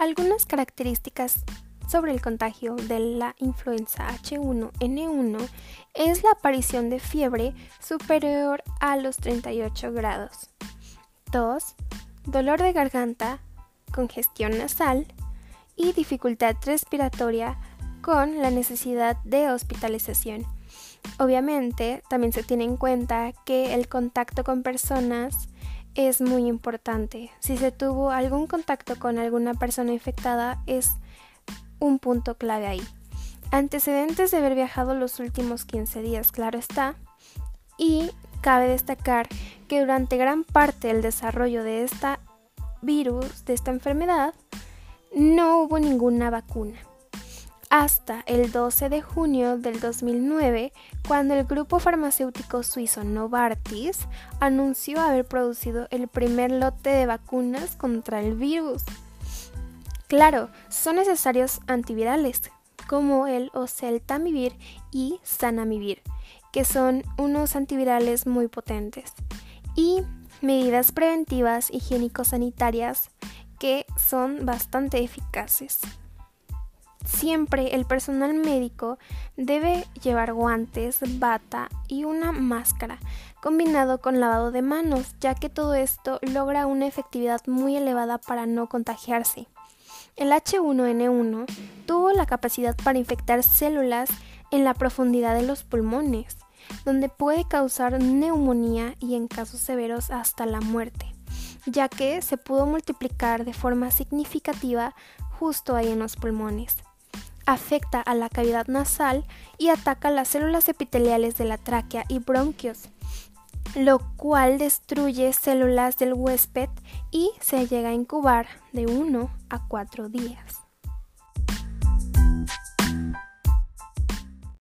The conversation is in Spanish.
Algunas características sobre el contagio de la influenza H1N1 es la aparición de fiebre superior a los 38 grados, tos, dolor de garganta, congestión nasal y dificultad respiratoria con la necesidad de hospitalización. Obviamente, también se tiene en cuenta que el contacto con personas es muy importante. Si se tuvo algún contacto con alguna persona infectada es un punto clave ahí. Antecedentes de haber viajado los últimos 15 días, claro está. Y cabe destacar que durante gran parte del desarrollo de esta virus, de esta enfermedad, no hubo ninguna vacuna hasta el 12 de junio del 2009, cuando el grupo farmacéutico suizo Novartis anunció haber producido el primer lote de vacunas contra el virus. Claro, son necesarios antivirales, como el oseltamivir y sanamivir, que son unos antivirales muy potentes, y medidas preventivas higiénico-sanitarias que son bastante eficaces. Siempre el personal médico debe llevar guantes, bata y una máscara, combinado con lavado de manos, ya que todo esto logra una efectividad muy elevada para no contagiarse. El H1N1 tuvo la capacidad para infectar células en la profundidad de los pulmones, donde puede causar neumonía y en casos severos hasta la muerte, ya que se pudo multiplicar de forma significativa justo ahí en los pulmones afecta a la cavidad nasal y ataca las células epiteliales de la tráquea y bronquios, lo cual destruye células del huésped y se llega a incubar de 1 a 4 días.